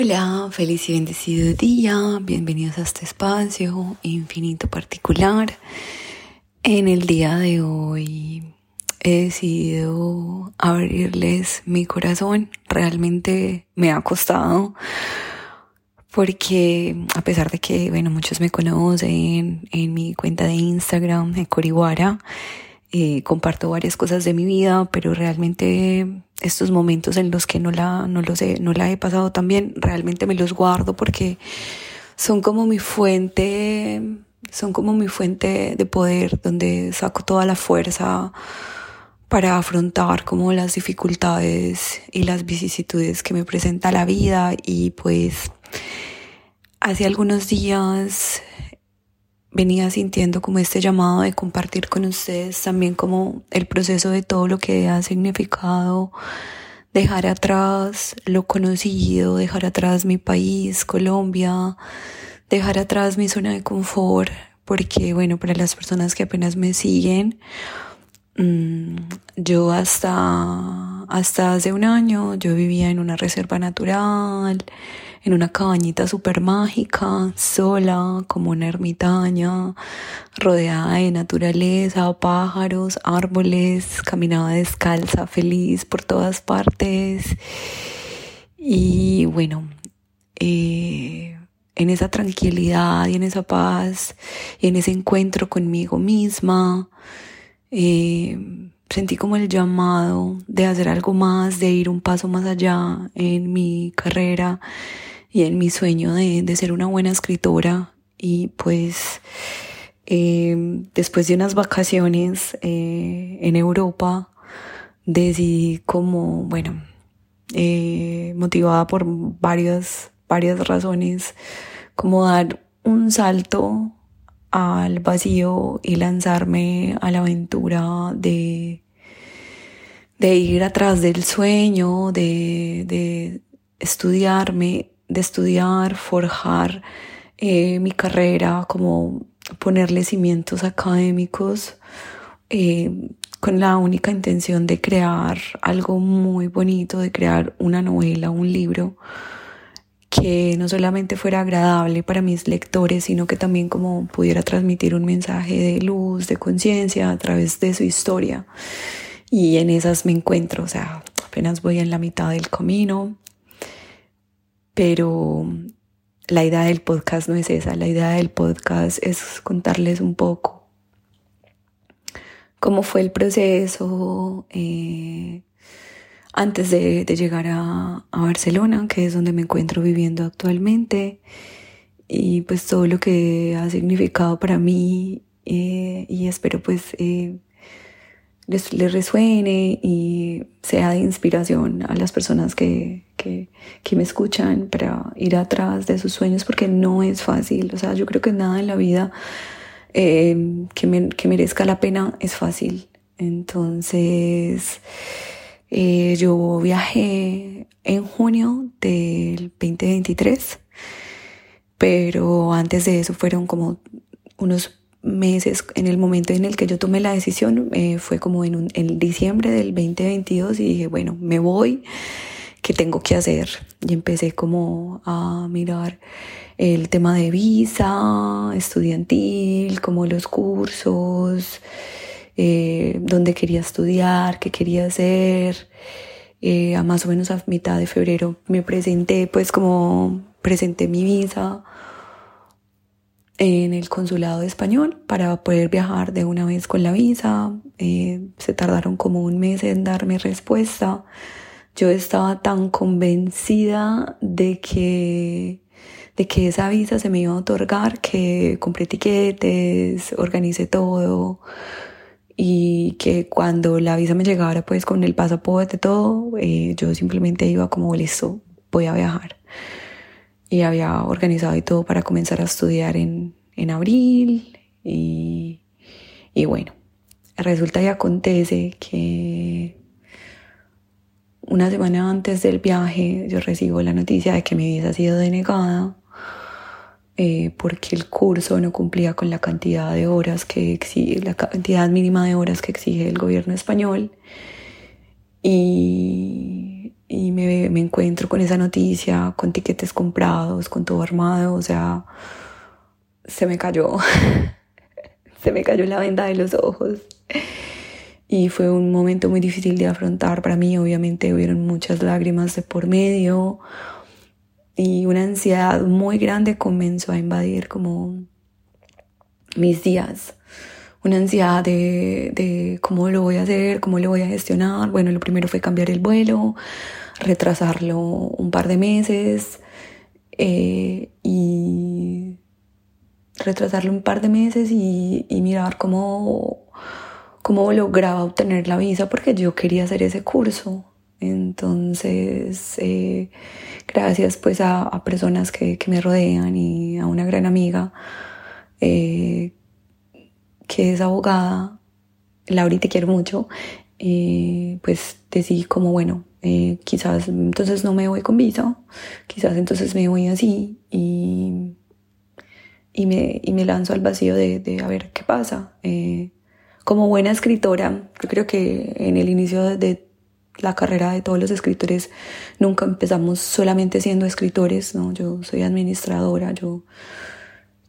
Hola, feliz y bendecido día. Bienvenidos a este espacio infinito particular. En el día de hoy he decidido abrirles mi corazón. Realmente me ha costado porque a pesar de que, bueno, muchos me conocen en mi cuenta de Instagram, en Coriwara, eh, comparto varias cosas de mi vida, pero realmente estos momentos en los que no la, no lo sé, no la he pasado tan bien, realmente me los guardo porque son como mi fuente, son como mi fuente de poder, donde saco toda la fuerza para afrontar como las dificultades y las vicisitudes que me presenta la vida. Y pues hace algunos días venía sintiendo como este llamado de compartir con ustedes también como el proceso de todo lo que ha significado dejar atrás lo conocido, dejar atrás mi país, Colombia, dejar atrás mi zona de confort, porque bueno, para las personas que apenas me siguen, mm, yo hasta, hasta hace un año yo vivía en una reserva natural, en una cabañita súper mágica, sola, como una ermitaña, rodeada de naturaleza, pájaros, árboles, caminaba descalza, feliz por todas partes. Y bueno, eh, en esa tranquilidad y en esa paz y en ese encuentro conmigo misma, eh, sentí como el llamado de hacer algo más, de ir un paso más allá en mi carrera y en mi sueño de, de ser una buena escritora. Y pues eh, después de unas vacaciones eh, en Europa, decidí como, bueno, eh, motivada por varias, varias razones, como dar un salto al vacío y lanzarme a la aventura de, de ir atrás del sueño, de, de estudiarme, de estudiar, forjar eh, mi carrera, como ponerle cimientos académicos eh, con la única intención de crear algo muy bonito, de crear una novela, un libro que no solamente fuera agradable para mis lectores, sino que también como pudiera transmitir un mensaje de luz, de conciencia a través de su historia. Y en esas me encuentro, o sea, apenas voy en la mitad del camino, pero la idea del podcast no es esa, la idea del podcast es contarles un poco cómo fue el proceso, eh, antes de, llegar a, Barcelona, que es donde me encuentro viviendo actualmente, y pues todo lo que ha significado para mí, eh, y espero pues eh, les, resuene y sea de inspiración a las personas que, que, me escuchan para ir atrás de sus sueños, porque no es fácil, o sea, yo creo que nada en la vida eh, que, que merezca la pena es fácil. Entonces, eh, yo viajé en junio del 2023, pero antes de eso fueron como unos meses en el momento en el que yo tomé la decisión, eh, fue como en, en diciembre del 2022 y dije, bueno, me voy, ¿qué tengo que hacer? Y empecé como a mirar el tema de visa estudiantil, como los cursos, eh, dónde quería estudiar, qué quería hacer. Eh, a más o menos a mitad de febrero me presenté, pues como presenté mi visa en el consulado español para poder viajar de una vez con la visa. Eh, se tardaron como un mes en darme respuesta. Yo estaba tan convencida de que de que esa visa se me iba a otorgar que compré tiquetes, organicé todo, y que cuando la visa me llegara pues con el pasaporte todo, eh, yo simplemente iba como listo, voy a viajar. Y había organizado y todo para comenzar a estudiar en, en abril y, y bueno, resulta y acontece que una semana antes del viaje yo recibo la noticia de que mi visa ha sido denegada eh, porque el curso no cumplía con la cantidad de horas que exige, la cantidad mínima de horas que exige el gobierno español. Y, y me, me encuentro con esa noticia, con tiquetes comprados, con todo armado, o sea, se me cayó, se me cayó la venda de los ojos. Y fue un momento muy difícil de afrontar para mí, obviamente hubieron muchas lágrimas de por medio y una ansiedad muy grande comenzó a invadir como mis días. Una ansiedad de, de cómo lo voy a hacer, cómo lo voy a gestionar. Bueno, lo primero fue cambiar el vuelo, retrasarlo un par de meses eh, y retrasarlo un par de meses y, y mirar cómo, cómo lograba obtener la visa porque yo quería hacer ese curso. Entonces, eh, gracias pues a, personas que, que, me rodean y a una gran amiga eh, que es abogada, Laura, te quiero mucho, pues decidí como, bueno, eh, quizás entonces no me voy con visa, quizás entonces me voy así y, y, me, y me lanzo al vacío de, de a ver qué pasa. Como buena escritora, yo creo que en el inicio de la carrera de todos los escritores nunca empezamos solamente siendo escritores, ¿no? Yo soy administradora, yo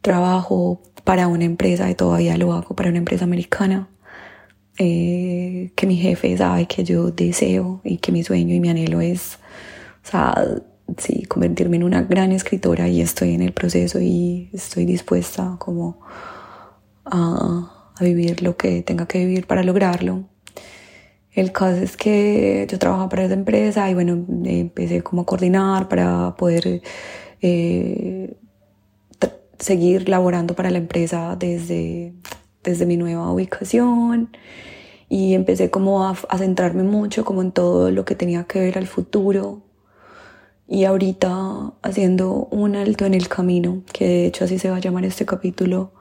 trabajo para una empresa y todavía lo hago para una empresa americana. Eh, que mi jefe sabe que yo deseo y que mi sueño y mi anhelo es, o sea, sí, convertirme en una gran escritora y estoy en el proceso y estoy dispuesta como a, a vivir lo que tenga que vivir para lograrlo. El caso es que yo trabajaba para esa empresa y bueno, empecé como a coordinar para poder eh, seguir laborando para la empresa desde, desde mi nueva ubicación. Y empecé como a, a, centrarme mucho como en todo lo que tenía que ver al futuro. Y ahorita haciendo un alto en el camino, que de hecho así se va a llamar este capítulo,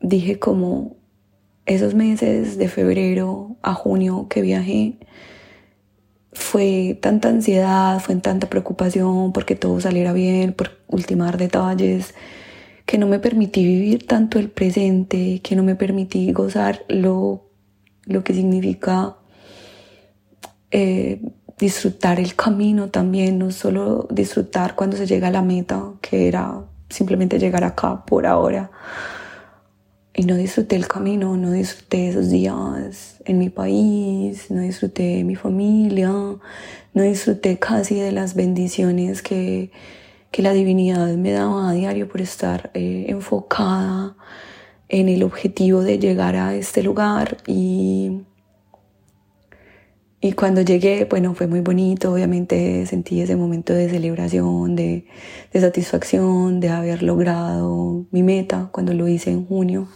dije como esos meses de febrero a junio que viajé, fue tanta ansiedad, fue tanta preocupación porque todo saliera bien, por ultimar detalles, que no me permití vivir tanto el presente, que no me permití gozar lo, lo que significa eh, disfrutar el camino también, no solo disfrutar cuando se llega a la meta, que era simplemente llegar acá por ahora. Y no disfruté el camino, no disfruté esos días en mi país, no disfruté mi familia, no disfruté casi de las bendiciones que, que la divinidad me daba a diario por estar eh, enfocada en el objetivo de llegar a este lugar y, y cuando llegué, bueno, fue muy bonito, obviamente sentí ese momento de celebración, de, de satisfacción, de haber logrado mi meta cuando lo hice en junio.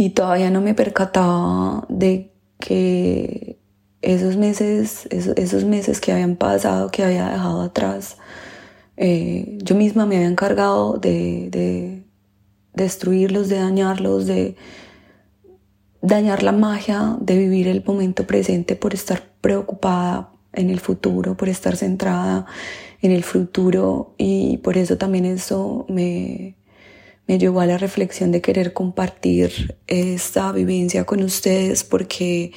Y todavía no me percataba de que esos meses, esos, meses que habían pasado, que había dejado atrás, eh, yo misma me había encargado de, de, destruirlos, de dañarlos, de dañar la magia de vivir el momento presente por estar preocupada en el futuro, por estar centrada en el futuro y por eso también eso me, me llevó a la reflexión de querer compartir esta vivencia con ustedes porque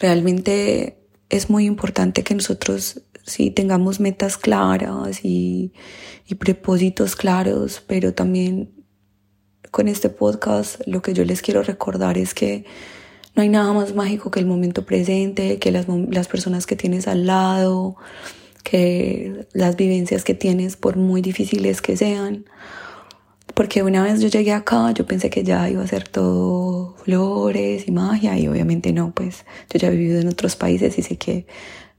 realmente es muy importante que nosotros sí tengamos metas claras y, y propósitos claros, pero también con este podcast lo que yo les quiero recordar es que no hay nada más mágico que el momento presente, que las, las personas que tienes al lado, que las vivencias que tienes, por muy difíciles que sean. Porque una vez yo llegué acá, yo pensé que ya iba a ser todo flores y magia y obviamente no, pues yo ya he vivido en otros países y sé que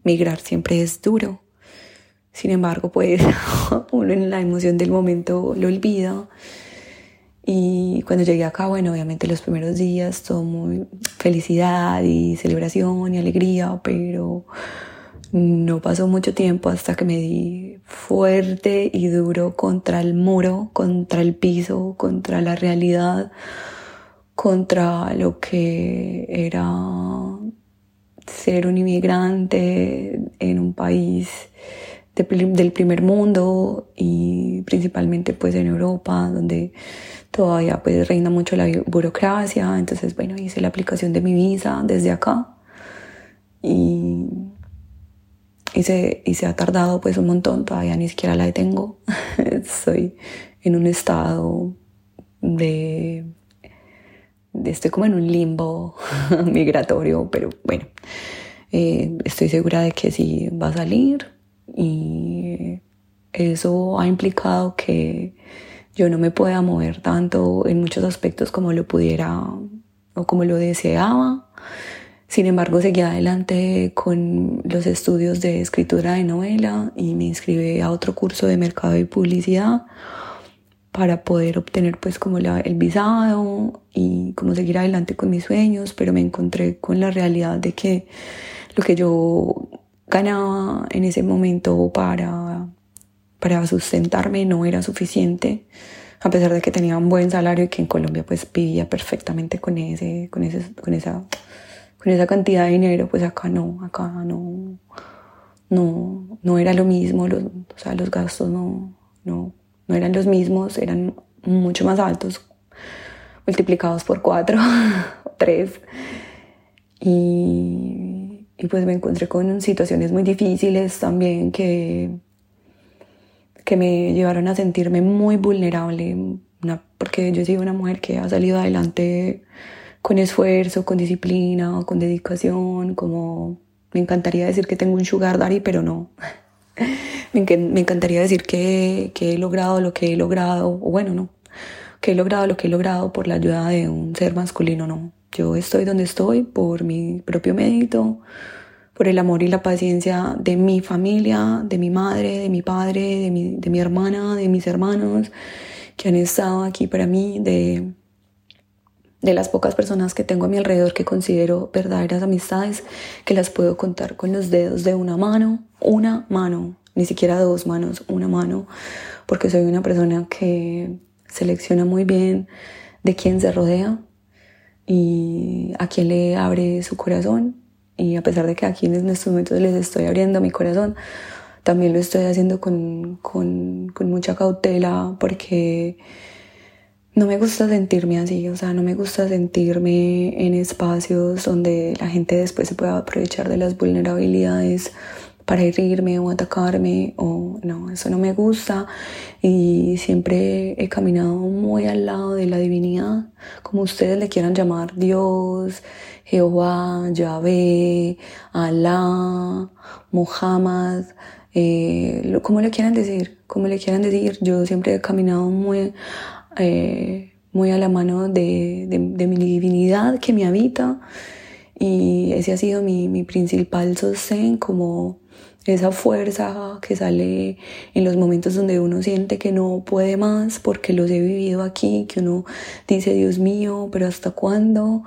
migrar siempre es duro. Sin embargo, pues uno en la emoción del momento lo olvida. Y cuando llegué acá, bueno, obviamente los primeros días todo muy felicidad y celebración y alegría, pero no pasó mucho tiempo hasta que me di fuerte y duro contra el muro, contra el piso, contra la realidad, contra lo que era ser un inmigrante en un país de, del primer mundo y principalmente pues en Europa donde todavía pues reina mucho la burocracia. Entonces bueno hice la aplicación de mi visa desde acá y y se, y se ha tardado pues un montón, todavía ni siquiera la detengo. Estoy en un estado de, de, estoy como en un limbo migratorio, pero bueno, eh, estoy segura de que sí va a salir y eso ha implicado que yo no me pueda mover tanto en muchos aspectos como lo pudiera o como lo deseaba. Sin embargo, seguí adelante con los estudios de escritura de novela y me inscribí a otro curso de mercado y publicidad para poder obtener pues como la, el visado y como seguir adelante con mis sueños, pero me encontré con la realidad de que lo que yo ganaba en ese momento para, para sustentarme no era suficiente, a pesar de que tenía un buen salario y que en Colombia pues vivía perfectamente con, ese, con, ese, con, esa, con esa cantidad de dinero, pues acá no, acá no, no, no era lo mismo, los, o sea, los gastos no, no, no eran los mismos, eran mucho más altos, multiplicados por cuatro o tres. Y, y, pues me encontré con situaciones muy difíciles también que, que me llevaron a sentirme muy vulnerable, porque yo soy una mujer que ha salido adelante con esfuerzo, con disciplina, con dedicación, como me encantaría decir que tengo un sugar daddy, pero no. me, encantaría decir que, he logrado lo que he logrado, o bueno, no, que he logrado lo que he logrado por la ayuda de un ser masculino, no. Yo estoy donde estoy por mi propio mérito, por el amor y la paciencia de mi familia, de mi madre, de mi padre, de mi, de mi hermana, de mis hermanos que han estado aquí para mí, de, de las pocas personas que tengo a mi alrededor que considero verdaderas amistades, que las puedo contar con los dedos de una mano, una mano, ni siquiera dos manos, una mano, porque soy una persona que selecciona muy bien de quién se rodea y a quién le abre su corazón. Y a pesar de que aquí en estos momentos les estoy abriendo mi corazón, también lo estoy haciendo con, con mucha cautela porque no me gusta sentirme así, o sea, no me gusta sentirme en espacios donde la gente después se pueda aprovechar de las vulnerabilidades para herirme o atacarme o no, eso no me gusta. Y siempre he caminado muy al lado de la divinidad, como ustedes le quieran llamar, Dios, Jehová, Yahvé, Alá, Muhammad, eh, como le quieran decir, como le quieran decir, yo siempre he caminado muy eh, muy a la mano de, de, mi divinidad que me habita y ese ha sido mi, mi principal sostén como esa fuerza que sale en los momentos donde uno siente que no puede más porque los he vivido aquí, que uno dice, Dios mío, pero ¿hasta cuándo?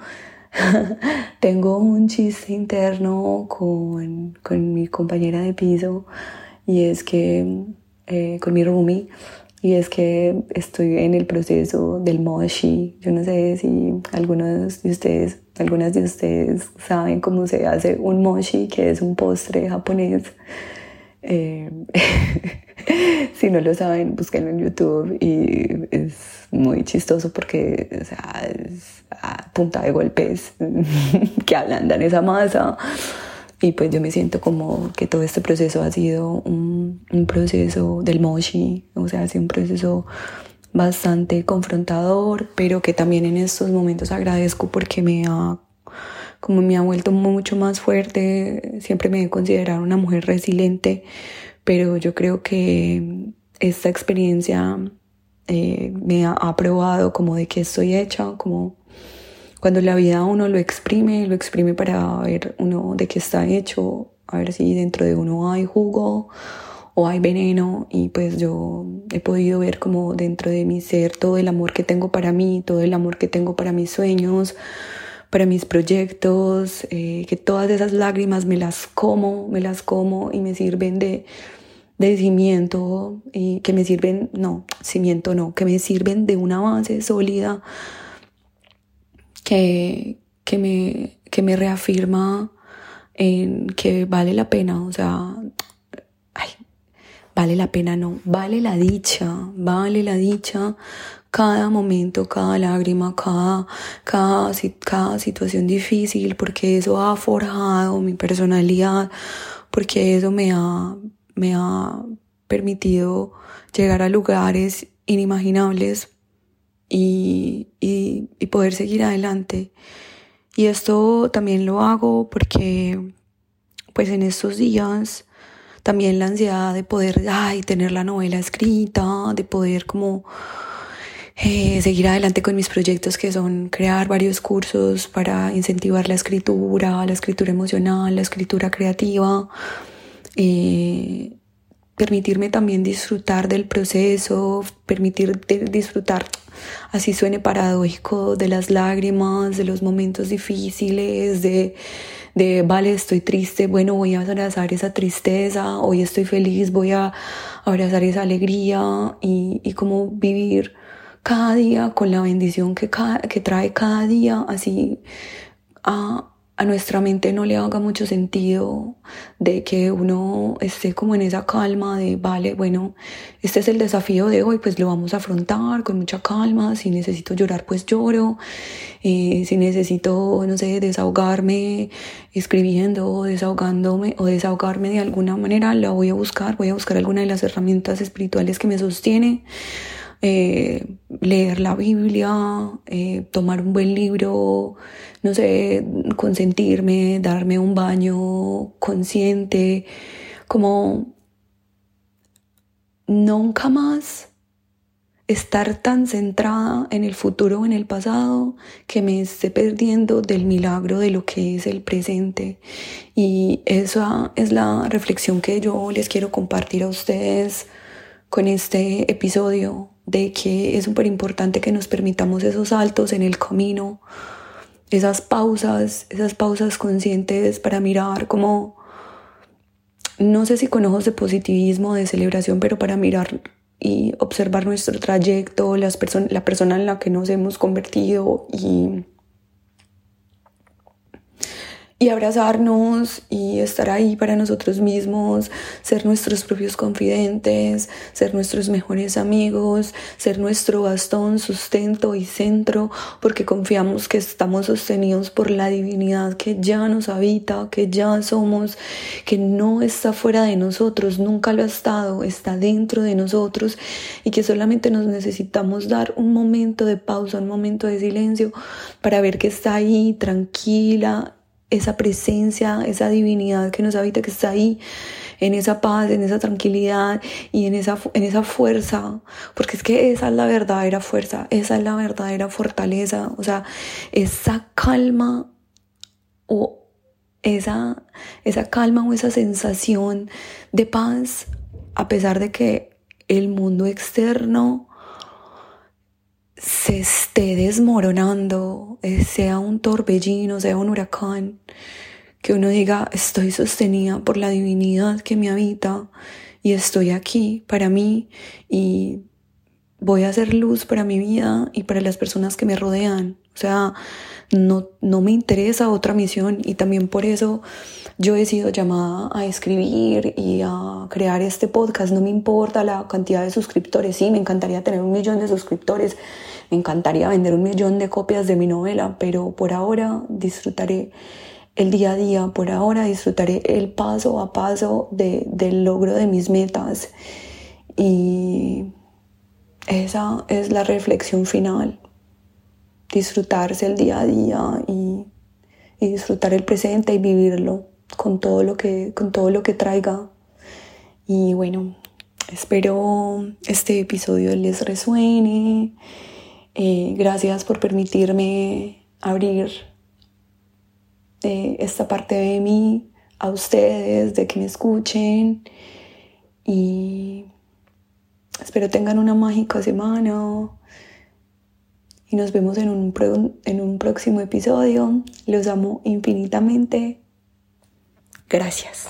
Tengo un chiste interno con, con, mi compañera de piso y es que, eh, con mi roomie, y es que estoy en el proceso del mochi. Yo no sé si algunos de ustedes, algunas de ustedes saben cómo se hace un mochi, que es un postre japonés. Eh, si no lo saben, búsquenlo en YouTube y es muy chistoso porque o sea, es a punta de golpes que ablandan esa masa. Y pues yo me siento como que todo este proceso ha sido un, un proceso del moshi, o sea, ha sido un proceso bastante confrontador, pero que también en estos momentos agradezco porque me ha como me ha vuelto mucho más fuerte, siempre me he considerado una mujer resiliente, pero yo creo que esta experiencia eh, me ha, ha probado como de que estoy hecha, como cuando la vida uno lo exprime, lo exprime para ver uno de qué está hecho, a ver si dentro de uno hay jugo o hay veneno y pues yo he podido ver como dentro de mi ser todo el amor que tengo para mí, todo el amor que tengo para mis sueños, para mis proyectos, eh, que todas esas lágrimas me las como, me las como y me sirven de, de cimiento y que me sirven, no, cimiento no, que me sirven de una base sólida que, que, me, que me reafirma en que vale la pena, o sea, vale la pena, no, vale la dicha, vale la dicha cada momento, cada lágrima, cada, cada, cada situación difícil, porque eso ha forjado mi personalidad, porque eso me ha, me ha permitido llegar a lugares inimaginables y, y, y poder seguir adelante. Y esto también lo hago porque pues en estos días también la ansiedad de poder ay, tener la novela escrita, de poder como eh, seguir adelante con mis proyectos que son crear varios cursos para incentivar la escritura, la escritura emocional, la escritura creativa, eh, permitirme también disfrutar del proceso, permitir disfrutar, así suene paradójico, de las lágrimas, de los momentos difíciles, de, de, vale, estoy triste, bueno, voy a abrazar esa tristeza, hoy estoy feliz, voy a abrazar esa alegría y, y como vivir cada día con la bendición que, que trae cada día, así a, a nuestra mente no le haga mucho sentido de que uno esté como en esa calma de, vale, bueno, este es el desafío de hoy, pues lo vamos a afrontar con mucha calma, si necesito llorar, pues lloro, eh, si necesito, no sé, desahogarme escribiendo o desahogándome o desahogarme de alguna manera, la voy a buscar, voy a buscar alguna de las herramientas espirituales que me sostiene eh, leer la Biblia, eh, tomar un buen libro, no sé, consentirme, darme un baño consciente, como nunca más estar tan centrada en el futuro o en el pasado que me esté perdiendo del milagro de lo que es el presente. Y esa es la reflexión que yo les quiero compartir a ustedes con este episodio de que es súper importante que nos permitamos esos saltos en el camino, esas pausas, esas pausas conscientes para mirar como, no sé si con ojos de positivismo, de celebración, pero para mirar y observar nuestro trayecto, las la persona en la que nos hemos convertido y y abrazarnos y estar ahí para nosotros mismos, ser nuestros propios confidentes, ser nuestros mejores amigos, ser nuestro bastón, sustento y centro, porque confiamos que estamos sostenidos por la divinidad que ya nos habita, que ya somos, que no está fuera de nosotros, nunca lo ha estado, está dentro de nosotros y que solamente nos necesitamos dar un momento de pausa, un momento de silencio para ver que está ahí tranquila esa presencia, esa divinidad que nos habita, que está ahí, en esa paz, en esa tranquilidad y en esa, en esa fuerza, porque es que esa es la verdadera fuerza, esa es la verdadera fortaleza, o sea, esa calma o esa, esa calma o esa sensación de paz, a pesar de que el mundo externo se esté desmoronando, eh, sea un torbellino, sea un huracán, que uno diga, estoy sostenida por la divinidad que me habita y estoy aquí para mí y voy a hacer luz para mi vida y para las personas que me rodean. O sea, no, no me interesa otra misión y también por eso yo he sido llamada a escribir y a crear este podcast. No me importa la cantidad de suscriptores. Sí, me encantaría tener un millón de suscriptores. Me encantaría vender un millón de copias de mi novela, pero por ahora disfrutaré el día a día, por ahora disfrutaré el paso a paso de, del logro de mis metas. Y esa es la reflexión final. Disfrutarse el día a día y, disfrutar el presente y vivirlo con todo lo que, con todo lo que traiga. Y bueno, espero este episodio les resuene. Eh, gracias por permitirme abrir eh, esta parte de mí a ustedes, de que me escuchen. Y espero tengan una mágica semana. Y nos vemos en un, en un próximo episodio. Los amo infinitamente. Gracias.